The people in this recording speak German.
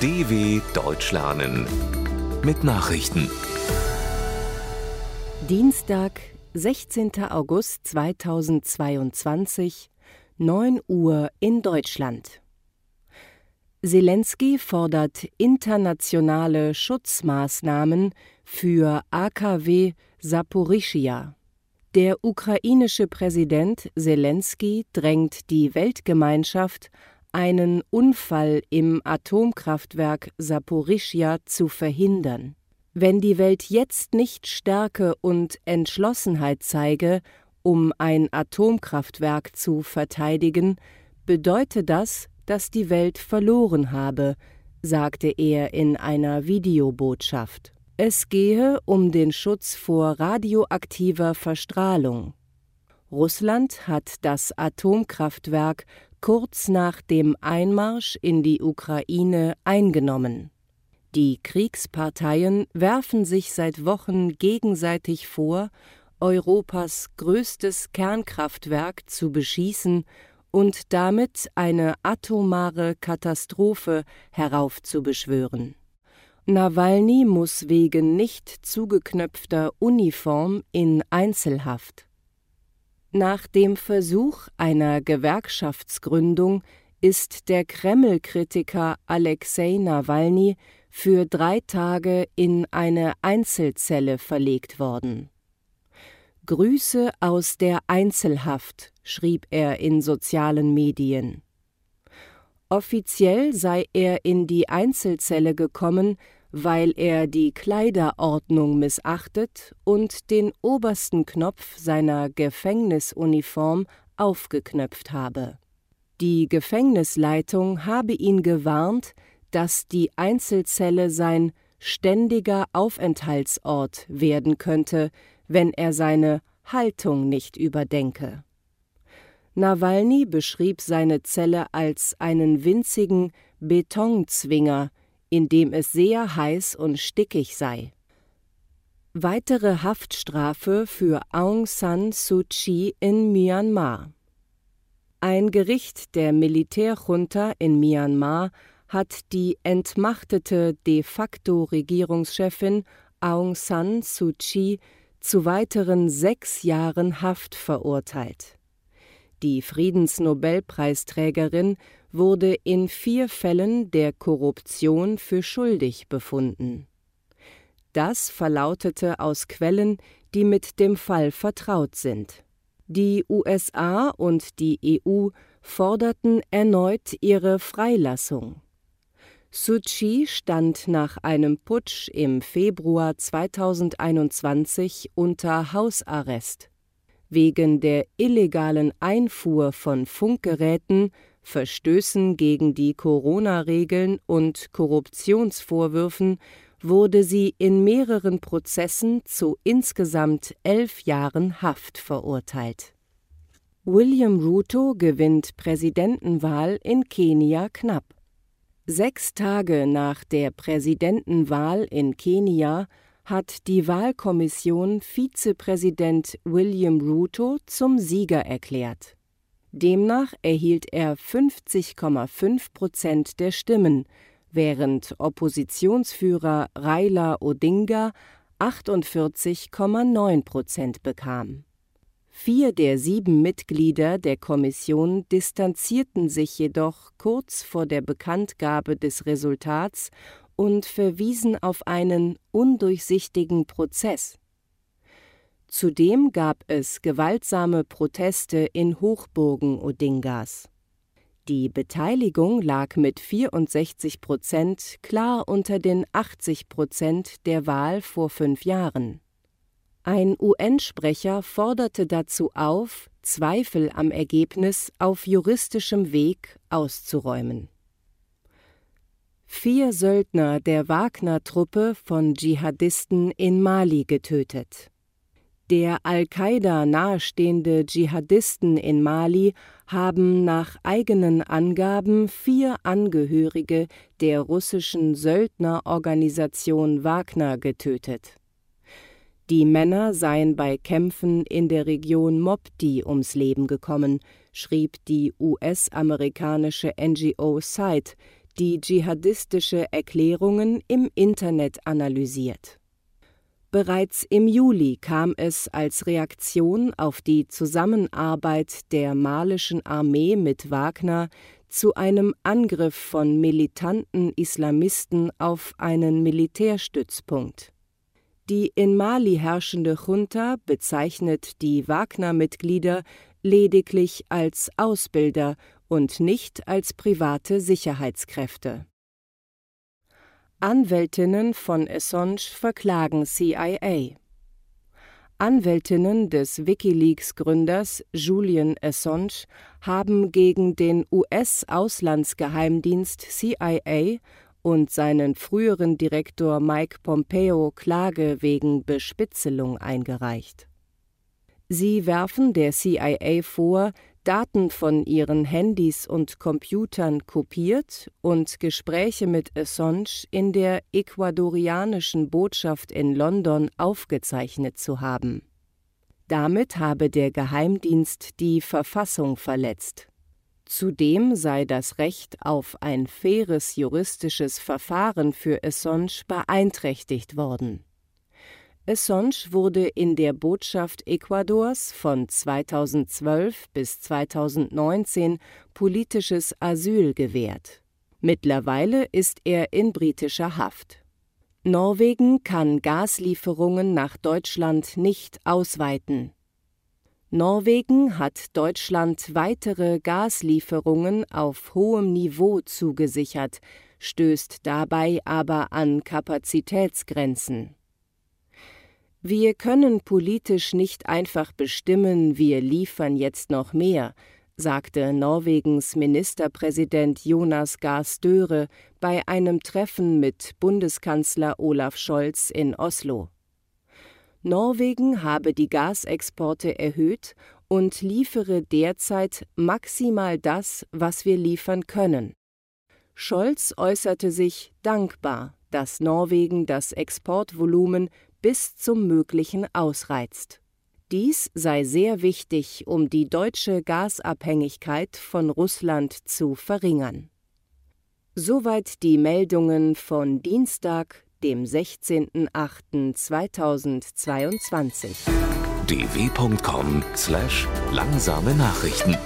DW Deutsch lernen mit Nachrichten. Dienstag, 16. August 2022, 9 Uhr in Deutschland. Zelensky fordert internationale Schutzmaßnahmen für AKW Saporischia. Der ukrainische Präsident Zelensky drängt die Weltgemeinschaft, einen Unfall im Atomkraftwerk Saporischia zu verhindern. Wenn die Welt jetzt nicht Stärke und Entschlossenheit zeige, um ein Atomkraftwerk zu verteidigen, bedeute das, dass die Welt verloren habe, sagte er in einer Videobotschaft. Es gehe um den Schutz vor radioaktiver Verstrahlung. Russland hat das Atomkraftwerk kurz nach dem Einmarsch in die Ukraine eingenommen. Die Kriegsparteien werfen sich seit Wochen gegenseitig vor, Europas größtes Kernkraftwerk zu beschießen und damit eine atomare Katastrophe heraufzubeschwören. Nawalny muss wegen nicht zugeknöpfter Uniform in Einzelhaft. Nach dem Versuch einer Gewerkschaftsgründung ist der Kreml-Kritiker Alexei Nawalny für drei Tage in eine Einzelzelle verlegt worden. Grüße aus der Einzelhaft, schrieb er in sozialen Medien. Offiziell sei er in die Einzelzelle gekommen, weil er die Kleiderordnung missachtet und den obersten Knopf seiner Gefängnisuniform aufgeknöpft habe. Die Gefängnisleitung habe ihn gewarnt, dass die Einzelzelle sein ständiger Aufenthaltsort werden könnte, wenn er seine Haltung nicht überdenke. Nawalny beschrieb seine Zelle als einen winzigen Betonzwinger, in dem es sehr heiß und stickig sei. Weitere Haftstrafe für Aung San Suu Kyi in Myanmar. Ein Gericht der Militärjunta in Myanmar hat die entmachtete de facto Regierungschefin Aung San Suu Kyi zu weiteren sechs Jahren Haft verurteilt. Die Friedensnobelpreisträgerin wurde in vier Fällen der Korruption für schuldig befunden. Das verlautete aus Quellen, die mit dem Fall vertraut sind. Die USA und die EU forderten erneut ihre Freilassung. Suu Kyi stand nach einem Putsch im Februar 2021 unter Hausarrest. Wegen der illegalen Einfuhr von Funkgeräten Verstößen gegen die Corona-Regeln und Korruptionsvorwürfen wurde sie in mehreren Prozessen zu insgesamt elf Jahren Haft verurteilt. William Ruto gewinnt Präsidentenwahl in Kenia knapp. Sechs Tage nach der Präsidentenwahl in Kenia hat die Wahlkommission Vizepräsident William Ruto zum Sieger erklärt. Demnach erhielt er 50,5 Prozent der Stimmen, während Oppositionsführer Raila Odinga 48,9 Prozent bekam. Vier der sieben Mitglieder der Kommission distanzierten sich jedoch kurz vor der Bekanntgabe des Resultats und verwiesen auf einen undurchsichtigen Prozess. Zudem gab es gewaltsame Proteste in Hochburgen Odingas. Die Beteiligung lag mit 64 Prozent klar unter den 80 Prozent der Wahl vor fünf Jahren. Ein UN-Sprecher forderte dazu auf, Zweifel am Ergebnis auf juristischem Weg auszuräumen. Vier Söldner der Wagner-Truppe von Dschihadisten in Mali getötet. Der Al-Qaida nahestehende Dschihadisten in Mali haben nach eigenen Angaben vier Angehörige der russischen Söldnerorganisation Wagner getötet. Die Männer seien bei Kämpfen in der Region Mopti ums Leben gekommen, schrieb die US-amerikanische NGO Site, die dschihadistische Erklärungen im Internet analysiert. Bereits im Juli kam es als Reaktion auf die Zusammenarbeit der malischen Armee mit Wagner zu einem Angriff von militanten Islamisten auf einen Militärstützpunkt. Die in Mali herrschende Junta bezeichnet die Wagner-Mitglieder lediglich als Ausbilder und nicht als private Sicherheitskräfte. Anwältinnen von Assange verklagen CIA. Anwältinnen des Wikileaks-Gründers Julian Assange haben gegen den US-Auslandsgeheimdienst CIA und seinen früheren Direktor Mike Pompeo Klage wegen Bespitzelung eingereicht. Sie werfen der CIA vor, Daten von ihren Handys und Computern kopiert und Gespräche mit Assange in der ecuadorianischen Botschaft in London aufgezeichnet zu haben. Damit habe der Geheimdienst die Verfassung verletzt. Zudem sei das Recht auf ein faires juristisches Verfahren für Assange beeinträchtigt worden Assange wurde in der Botschaft Ecuadors von 2012 bis 2019 politisches Asyl gewährt. Mittlerweile ist er in britischer Haft. Norwegen kann Gaslieferungen nach Deutschland nicht ausweiten. Norwegen hat Deutschland weitere Gaslieferungen auf hohem Niveau zugesichert, stößt dabei aber an Kapazitätsgrenzen. Wir können politisch nicht einfach bestimmen, wir liefern jetzt noch mehr, sagte Norwegens Ministerpräsident Jonas Gahr Støre bei einem Treffen mit Bundeskanzler Olaf Scholz in Oslo. Norwegen habe die Gasexporte erhöht und liefere derzeit maximal das, was wir liefern können. Scholz äußerte sich dankbar, dass Norwegen das Exportvolumen bis zum Möglichen ausreizt. Dies sei sehr wichtig, um die deutsche Gasabhängigkeit von Russland zu verringern. Soweit die Meldungen von Dienstag, dem 16.08.2022. dw.com/langsame Nachrichten